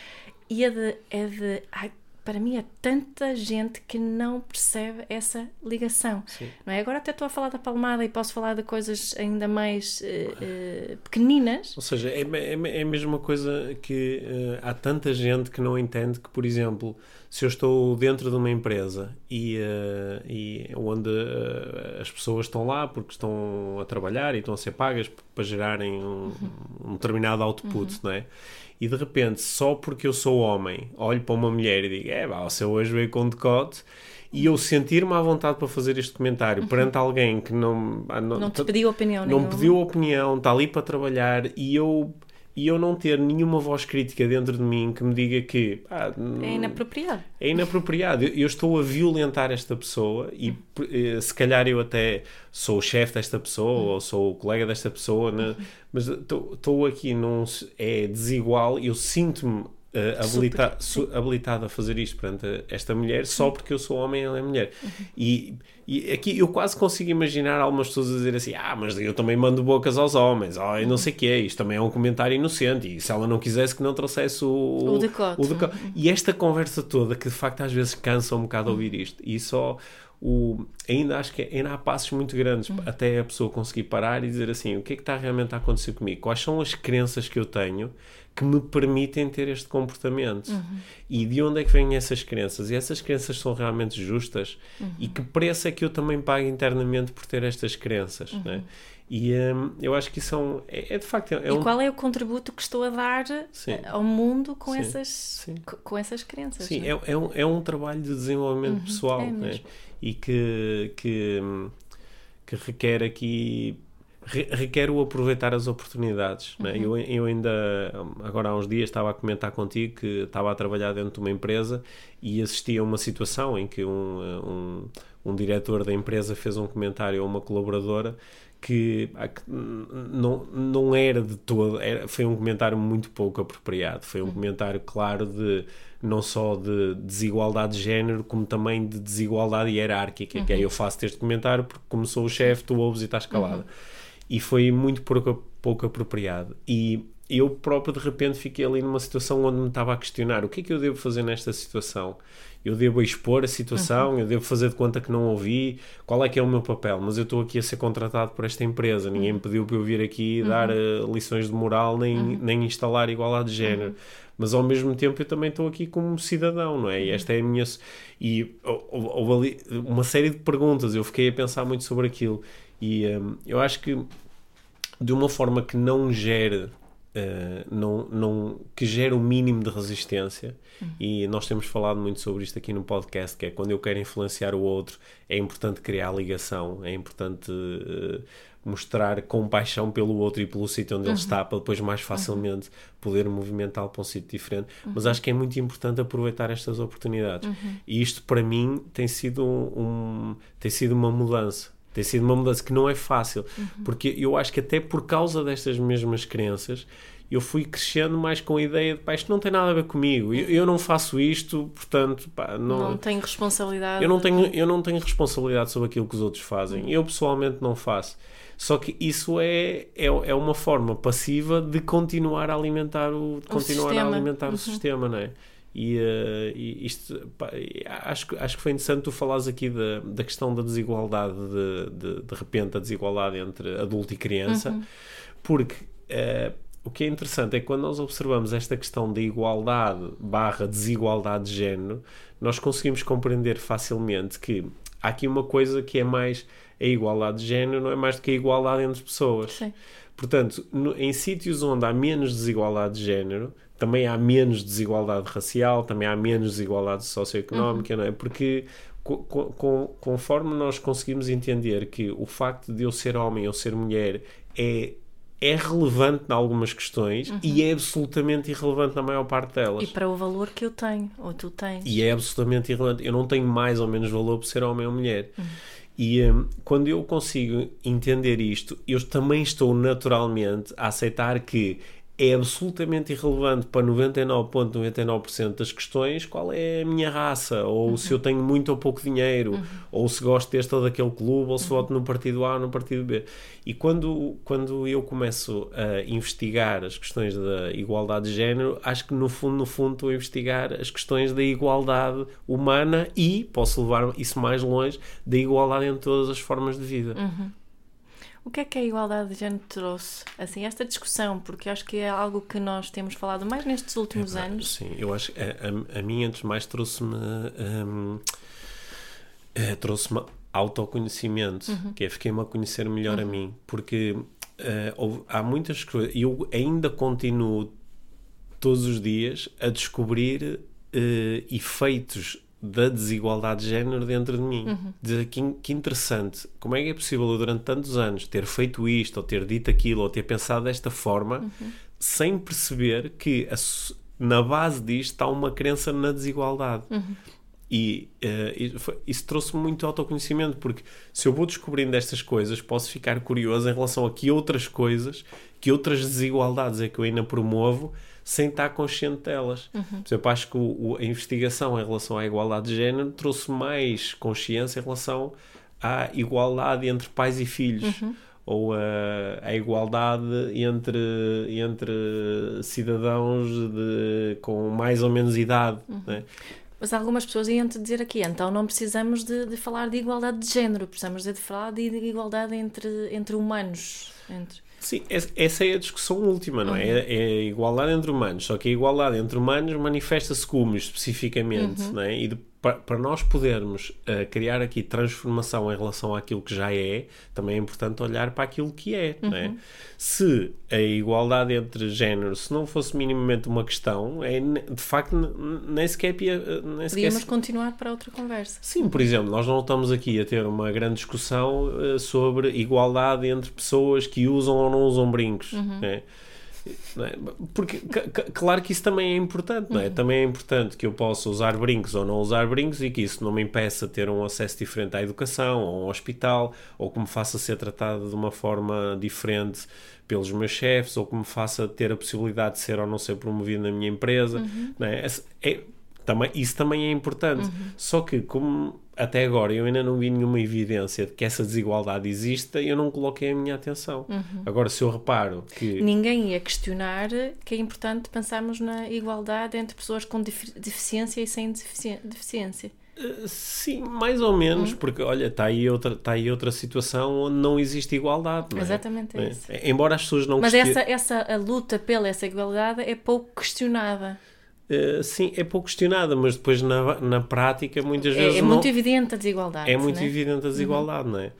E é de, é de ai, para mim é tanta gente que não percebe essa ligação, Sim. não é? Agora até estou a falar da palmada e posso falar de coisas ainda mais eh, eh, pequeninas. Ou seja, é, é, é a mesma coisa que eh, há tanta gente que não entende que, por exemplo, se eu estou dentro de uma empresa e, e onde as pessoas estão lá porque estão a trabalhar e estão a ser pagas para gerarem um, um determinado output, não é? E de repente, só porque eu sou homem, olho para uma mulher e digo, é, vá, você hoje veio com decote. E eu sentir-me à vontade para fazer este comentário perante alguém que não, ah, Não te pediu opinião não nenhuma. pediu opinião, está ali para trabalhar e eu, e eu não ter nenhuma voz crítica dentro de mim que me diga que É inapropriado. é inapropriado. Eu, estou a violentar esta pessoa e eh, se calhar eu até sou o chefe desta pessoa ou sou o colega desta pessoa, né? mas estou estou aqui num. É desigual, eu sinto-me. Eh, habilita su- habilitado a fazer isto perante esta mulher só porque eu sou homem e ela é mulher. E, e aqui eu quase consigo imaginar algumas pessoas a dizer assim: Ah, mas eu também mando bocas aos homens, oh, eu não sei o que é, isto também é um comentário inocente. E se ela não quisesse, que não trouxesse o, O decote. o decote. E esta conversa toda, que de facto às vezes cansa um bocado ouvir isto, e só o, ainda acho que ainda há passos muito grandes até a pessoa conseguir parar e dizer assim: o que é que está realmente a acontecer comigo? Quais são as crenças que eu tenho que me permitem ter este comportamento? E de onde é que vêm essas crenças? E essas crenças são realmente justas? E que preço é que eu também pago internamente por ter estas crenças? Né? E hum, eu acho que isso é, um- é, é de facto é e um qual é o contributo que estou a dar Sim. eh, ao mundo com, Sim, essas, sim. co- com essas crenças? Sim, é? é, é, um, é um trabalho de desenvolvimento pessoal é né? e que, que, hum, que requer aqui re- requer o aproveitar as oportunidades. né? Eu, eu ainda, agora há uns dias, estava a comentar contigo que estava a trabalhar dentro de uma empresa e assisti a uma situação em que um, um, um diretor da empresa fez um comentário a uma colaboradora que, não, não era de todo, era, foi um comentário muito pouco apropriado. Foi um comentário, claro, de não só de desigualdade de género, como também de desigualdade hierárquica. Que é eu faço este comentário porque, como sou o chefe, tu ouves e estás calada. E foi muito pouco, pouco apropriado. E, eu próprio de repente fiquei ali numa situação onde me estava a questionar o que é que eu devo fazer nesta situação eu devo expor a situação, uhum. eu devo fazer de conta que não ouvi, qual é que é o meu papel? Mas eu estou aqui a ser contratado por esta empresa, ninguém me pediu para eu vir aqui uhum. dar uh, lições de moral nem, uhum. nem instalar igualdade de género. Uhum. Mas ao mesmo tempo eu também estou aqui como cidadão, não é? E esta é a minha. E houve ali uma série de perguntas, eu fiquei a pensar muito sobre aquilo. E um, eu acho que de uma forma que não gere uh, não, não, que gera o mínimo de resistência. Uhum. E nós temos falado muito sobre isto aqui no podcast, que é quando eu quero influenciar o outro, é importante criar ligação, é importante uh, mostrar compaixão pelo outro e pelo sítio onde uhum. ele está, para depois mais facilmente uhum. poder movimentá-lo para um sítio diferente. Mas acho que é muito importante aproveitar estas oportunidades. E isto, para mim, tem sido, um, tem sido uma mudança tem sido uma mudança que não é fácil, uhum. porque eu acho que até por causa destas mesmas crenças eu fui crescendo mais com a ideia de pá, isto não tem nada a ver comigo, eu, eu não faço isto, portanto pá, não, não tenho responsabilidade. Eu não tenho, eu não tenho responsabilidade sobre aquilo que os outros fazem, uhum. eu pessoalmente não faço. Só que isso é, é, é uma forma passiva de continuar a alimentar o, continuar a alimentar uhum. o sistema, não é? E, uh, e isto pá, acho, acho que foi interessante tu falares aqui da, da questão da desigualdade, de, de, de repente, a desigualdade entre adulto e criança, uhum. porque uh, o que é interessante é que quando nós observamos esta questão da igualdade barra desigualdade de género, nós conseguimos compreender facilmente que há aqui uma coisa que é mais a igualdade de género, não é mais do que a igualdade entre pessoas. Sim. Portanto, no, em sítios onde há menos desigualdade de género, também há menos desigualdade racial, também há menos desigualdade socioeconómica, uhum. não é? Porque conforme nós conseguimos entender que o facto de eu ser homem ou ser mulher é é relevante em algumas questões uhum. e é absolutamente irrelevante na maior parte delas. E para o valor que eu tenho, ou tu tens. E é absolutamente irrelevante. Eu não tenho mais ou menos valor por ser homem ou mulher. Uhum. E um, quando eu consigo entender isto, eu também estou naturalmente a aceitar que é absolutamente irrelevante para 99,99% ,99 das questões qual é a minha raça, ou uhum. se eu tenho muito ou pouco dinheiro, uhum. ou se gosto deste ou daquele clube, ou se uhum. voto no partido A ou no partido B. E quando, quando eu começo a investigar as questões da igualdade de género, acho que no fundo, no fundo, estou a investigar as questões da igualdade humana e, posso levar isso mais longe, da igualdade em todas as formas de vida. O que é que a igualdade de género trouxe? Assim, esta discussão, porque acho que é algo que nós temos falado mais nestes últimos é, anos. Sim, eu acho que a, a, a mim, antes de mais, trouxe-me. Um, é, trouxe-me autoconhecimento, uhum. que é fiquei-me a conhecer melhor uhum. a mim, porque uh, há muitas coisas. Eu ainda continuo todos os dias a descobrir uh, efeitos da desigualdade de género dentro de mim. Uhum. Dizer que, que interessante, como é que é possível eu durante tantos anos ter feito isto, ou ter dito aquilo, ou ter pensado desta forma, uhum. sem perceber que a, na base disto está uma crença na desigualdade. Uhum. E uh, isso trouxe-me muito autoconhecimento, porque se eu vou descobrindo estas coisas, posso ficar curioso em relação a que outras coisas, que outras desigualdades é que eu ainda promovo sem estar consciente delas. Uhum. Por exemplo, acho que o, a investigação em relação à igualdade de género trouxe mais consciência em relação à igualdade entre pais e filhos. Uhum. Ou a, a, igualdade entre, entre cidadãos de, com mais ou menos idade. Uhum. Né? Mas algumas pessoas iam-te dizer aqui, então não precisamos de, de, falar de igualdade de género, precisamos de falar de, de igualdade entre, entre humanos. Entre... Sim, essa é a discussão última, não é? Uhum. É, é a igualdade entre humanos. Só que a igualdade entre humanos manifesta-se como especificamente, uhum. não é? E de para nós podermos uh, criar aqui transformação em relação àquilo que já é, também é importante olhar para aquilo que é. Uhum. é? Se a igualdade entre géneros, se não fosse minimamente uma questão, é, de facto nem sequer... Eh, nem sequer Podíamos continuar para outra conversa. Sim, por exemplo, nós não estamos aqui a ter uma grande discussão uh, sobre igualdade entre pessoas que usam ou não usam brincos. Uhum. É? É? Porque, claro que isso também é importante, não é? Uhum. Também é importante que eu possa usar brincos ou não usar brincos e que isso não me impeça ter um acesso diferente à educação ou a um hospital ou que me faça ser tratado de uma forma diferente pelos meus chefes ou que me faça ter a possibilidade de ser ou não ser promovido na minha empresa, uhum. não é? é também, isso também é importante. Uhum. Só que, como até agora eu ainda não vi nenhuma evidência de que essa desigualdade exista e eu não coloquei a minha atenção. Uhum. Agora, se eu reparo que. Ninguém ia questionar que é importante pensarmos na igualdade entre pessoas com deficiência e sem deficiência. Uh, sim, mais ou menos, uhum. porque olha, está aí, outra, tá aí outra situação onde não existe igualdade. Não é? Exatamente é? isso. Embora as pessoas não Mas essa, essa a luta pela essa igualdade é pouco questionada. Uh, sim, é pouco questionada, mas depois na, na prática muitas é, vezes. É, não... muito evidente a desigualdade. É muito é? evidente a desigualdade, uhum. não é?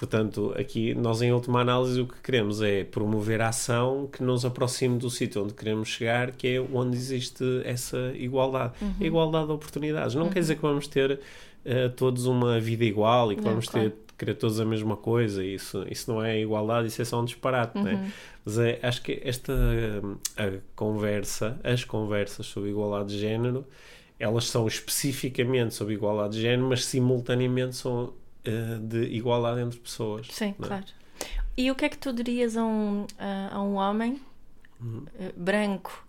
Portanto, aqui nós em última análise o que queremos é promover a ação que nos aproxime do sítio onde queremos chegar, que é onde existe essa igualdade. Uhum. igualdade de oportunidades. Não uhum. quer dizer que vamos ter uh, todos uma vida igual e que não, vamos claro. ter querer todos a mesma coisa. Isso, isso não é igualdade, isso é só um disparate, uhum. né? Mas é, acho que esta a conversa, as conversas sobre igualdade de género, elas são especificamente sobre igualdade de género, mas simultaneamente são uh, de igualdade entre pessoas. Sim, é? claro. E o que é que tu dirias a um, a, um homem uhum. uh, branco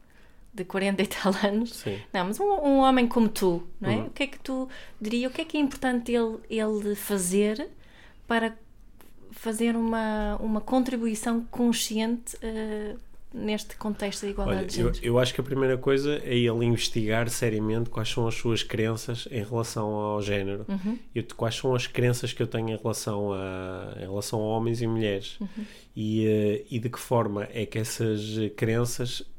de 40 e tal anos? Sim. Não, mas um, um, homem como tu, não é? Uhum. O que é que tu dirias? O que é que é importante ele, ele fazer para fazer uma, uma contribuição consciente uh, neste contexto da igualdade Olha, de género? Eu, eu, acho que a primeira coisa é ele investigar seriamente quais são as suas crenças em relação ao género uhum. e quais são as crenças que eu tenho em relação a, em relação a homens e mulheres uhum. e, uh, e de que forma é que essas crenças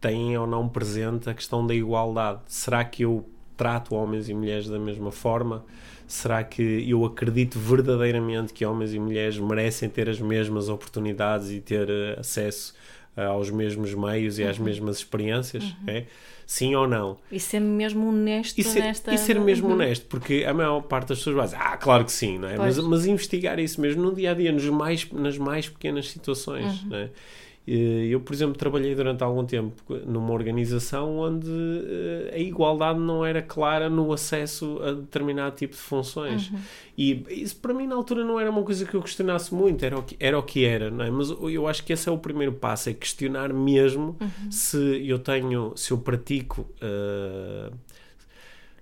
têm ou não presente a questão da igualdade. Será que eu trato homens e mulheres da mesma forma? Será que eu acredito verdadeiramente que homens e mulheres merecem ter as mesmas oportunidades e ter uh, acesso uh, aos mesmos meios e às uhum. mesmas experiências? Uhum. É? Sim ou não? E ser mesmo honesto e ser, nesta... E ser mesmo uhum. honesto, porque a maior parte das pessoas vai dizer, ah, claro que sim, não é? Mas, mas, investigar isso mesmo no dia a dia, nos mais, nas mais pequenas situações, uhum. não é? Eh, eu, por exemplo, trabalhei durante algum tempo numa organização onde eh, a igualdade não era clara no acesso a determinado tipo de funções. Uhum. E isso para mim na altura não era uma coisa que eu questionasse muito, era o que era, o que era não é? Mas eu acho que esse é o primeiro passo, é questionar mesmo uhum. se eu tenho, se eu pratico. Uh,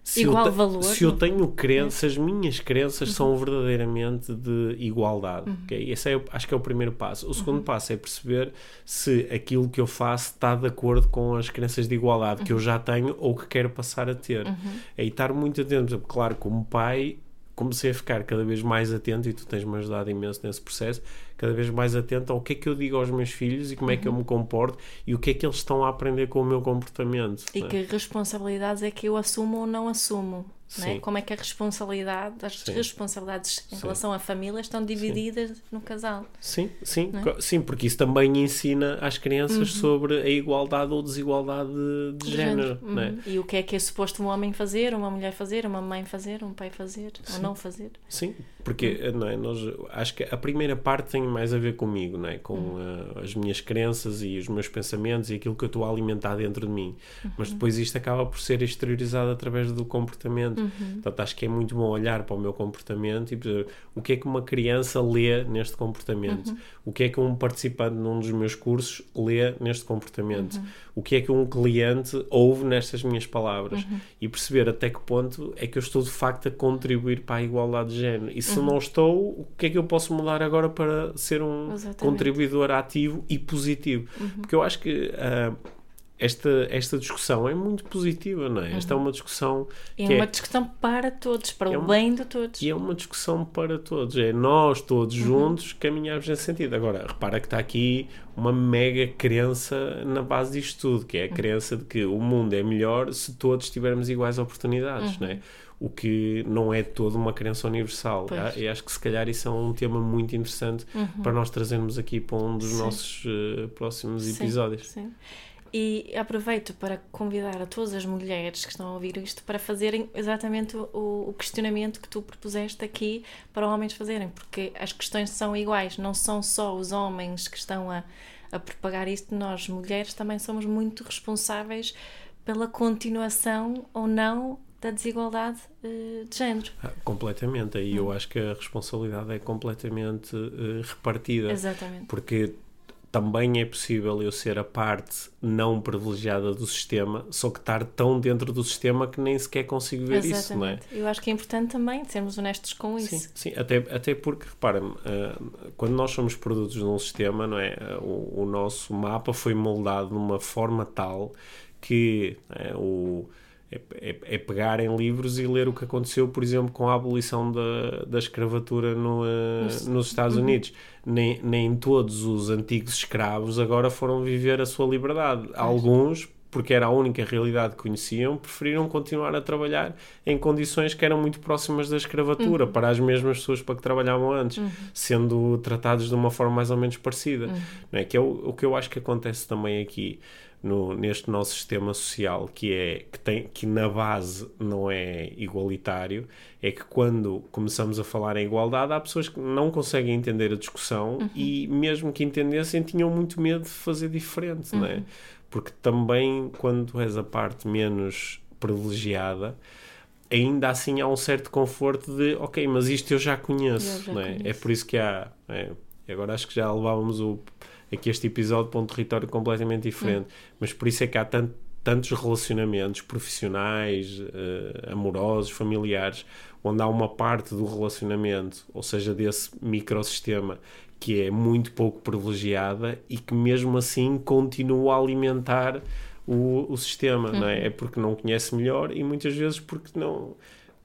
se Igual eu valor. Se eu tenho crenças, as minhas crenças uhum. são verdadeiramente de igualdade. Uhum. Okay? Esse é, acho que é o primeiro passo. O segundo uhum. passo é perceber se aquilo que eu faço está de acordo com as crenças de igualdade que eu uhum. já tenho ou que quero passar a ter. É estar muito atento. Claro, como pai, comecei a ficar cada vez mais atento e tu tens-me ajudado imenso nesse processo cada vez mais atento ao que é que eu digo aos meus filhos e como é que eu me comporto e o que é que eles estão a aprender com o meu comportamento. E é? que responsabilidades é que eu assumo ou não assumo. É? Como é que a responsabilidade, as sim. responsabilidades em sim. relação à família estão divididas sim. no casal? Sim, sim, é? sim, porque isso também ensina às crianças uhum. sobre a igualdade ou desigualdade de, de género. Uhum. É? E o que é que é suposto um homem fazer, uma mulher fazer, uma mãe fazer, um pai fazer ou não fazer? Sim, porque uhum. não é, nós, acho que a primeira parte tem mais a ver comigo, não é? com uh, as minhas crenças e os meus pensamentos e aquilo que eu estou a alimentar dentro de mim. Mas depois isto acaba por ser exteriorizado através do comportamento. Uhum. Portanto, acho que é muito bom olhar para o meu comportamento e perceber o que é que uma criança lê neste comportamento, uhum. o que é que um participante num dos meus cursos lê neste comportamento, uhum. o que é que um cliente ouve nestas minhas palavras uhum. e perceber até que ponto é que eu estou de facto a contribuir para a igualdade de género. E se uhum. não estou, o que é que eu posso mudar agora para ser um Exatamente. contribuidor ativo e positivo? Uhum. Porque eu acho que. Uh, esta, esta discussão é muito positiva, não é? Esta é uhum. uma discussão. É uma é, discussão para todos, para é o bem de todos. E é uma discussão para todos. É nós todos uhum. juntos caminharmos nesse sentido. Agora, repara que está aqui uma mega crença na base disto tudo, que é a uhum. crença de que o mundo é melhor se todos tivermos iguais oportunidades, uhum. não é? O que não é toda uma crença universal. Pois. E acho que se calhar isso é um tema muito interessante uhum. para nós trazermos aqui para um dos sim. nossos uh, próximos sim, episódios. Sim. E aproveito para convidar a todas as mulheres que estão a ouvir isto para fazerem exatamente o, o questionamento que tu propuseste aqui para homens fazerem, porque as questões são iguais, não são só os homens que estão a, a propagar isto, nós mulheres também somos muito responsáveis pela continuação ou não da desigualdade uh, de género. Ah, completamente, aí hum. eu acho que a responsabilidade é completamente uh, repartida. Exatamente. Porque também é possível eu ser a parte não privilegiada do sistema, só que estar tão dentro do sistema que nem sequer consigo ver Exatamente. isso, não é? Eu acho que é importante também sermos honestos com isso. Sim, sim até, até porque, repara-me, uh, quando nós somos produtos de um sistema, não é? Uh, o, o, nosso mapa foi moldado de uma forma tal que uh, o é, é, é, pegar em livros e ler o que aconteceu, por exemplo, com a abolição da, da escravatura no, uh, nos Estados. Unidos. Nem, nem todos os antigos escravos agora foram viver a sua liberdade. Alguns, porque era a única realidade que conheciam, preferiram continuar a trabalhar em condições que eram muito próximas da escravatura, uhum. para as mesmas pessoas para que trabalhavam antes, uhum. sendo tratados de uma forma mais ou menos parecida. Uhum. Não é? Que é o, o que eu acho que acontece também aqui no, neste nosso sistema social que é que tem que na base não é igualitário é que quando começamos a falar em igualdade há pessoas que não conseguem entender a discussão uhum. e mesmo que entendessem tinham muito medo de fazer diferente uhum. é? Uhum. porque também quando és a parte menos privilegiada ainda assim há um certo conforto de ok, mas isto eu já conheço, eu já não é? Conheço. é por isso que há é, agora acho que já levávamos o aqui este episódio para um território completamente diferente. Hum. Mas por isso é que há tanto, tantos relacionamentos profissionais, uh, amorosos, familiares, onde há uma parte do relacionamento, ou seja, desse microsistema, que é muito pouco privilegiada e que mesmo assim continua a alimentar o, o sistema, não é? Uhum. É porque não conhece melhor e muitas vezes porque não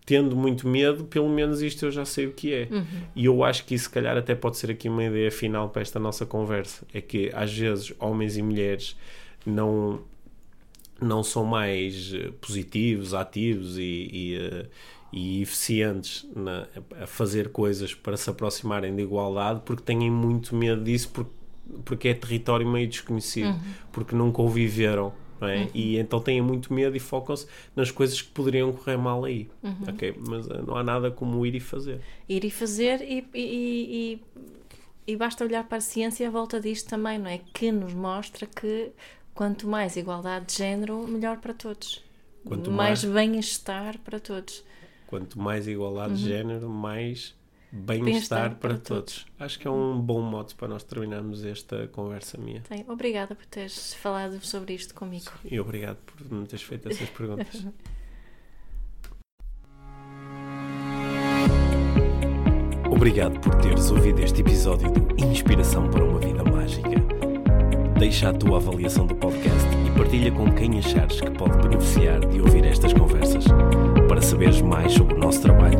tendo muito medo, pelo menos isto eu já sei o que é. Uhum. E eu acho que isso, se calhar, até pode ser aqui uma ideia final para esta nossa conversa. É que, às vezes, homens e mulheres não, não são mais eh, positivos, ativos e, e, uh, e eficientes na, a fazer coisas para se aproximarem de igualdade porque têm muito medo disso, porque, porque é território meio desconhecido, uhum. porque nunca o viveram é? Uhum. E então têm muito medo e focam-se nas coisas que poderiam correr mal aí. Uhum. Ok? Mas uh, não há nada como ir e fazer. Ir e fazer e, e, e, e, basta olhar para a ciência à volta disto também, não é? Que nos mostra que quanto mais igualdade de género, melhor para todos. Quanto mais, mais bem-estar para todos. Quanto mais igualdade uhum. de género, mais bem-estar para, para todos. todos. Acho que é um bom modo para nós terminarmos esta conversa minha. Sim, obrigada por teres falado sobre isto comigo. E obrigado por me teres feito essas perguntas. *laughs* Obrigado por teres ouvido este episódio do Inspiração para uma Vida Mágica. Deixa a tua avaliação do podcast e partilha com quem achares que pode beneficiar de ouvir estas conversas. Para saberes mais sobre o nosso trabalho,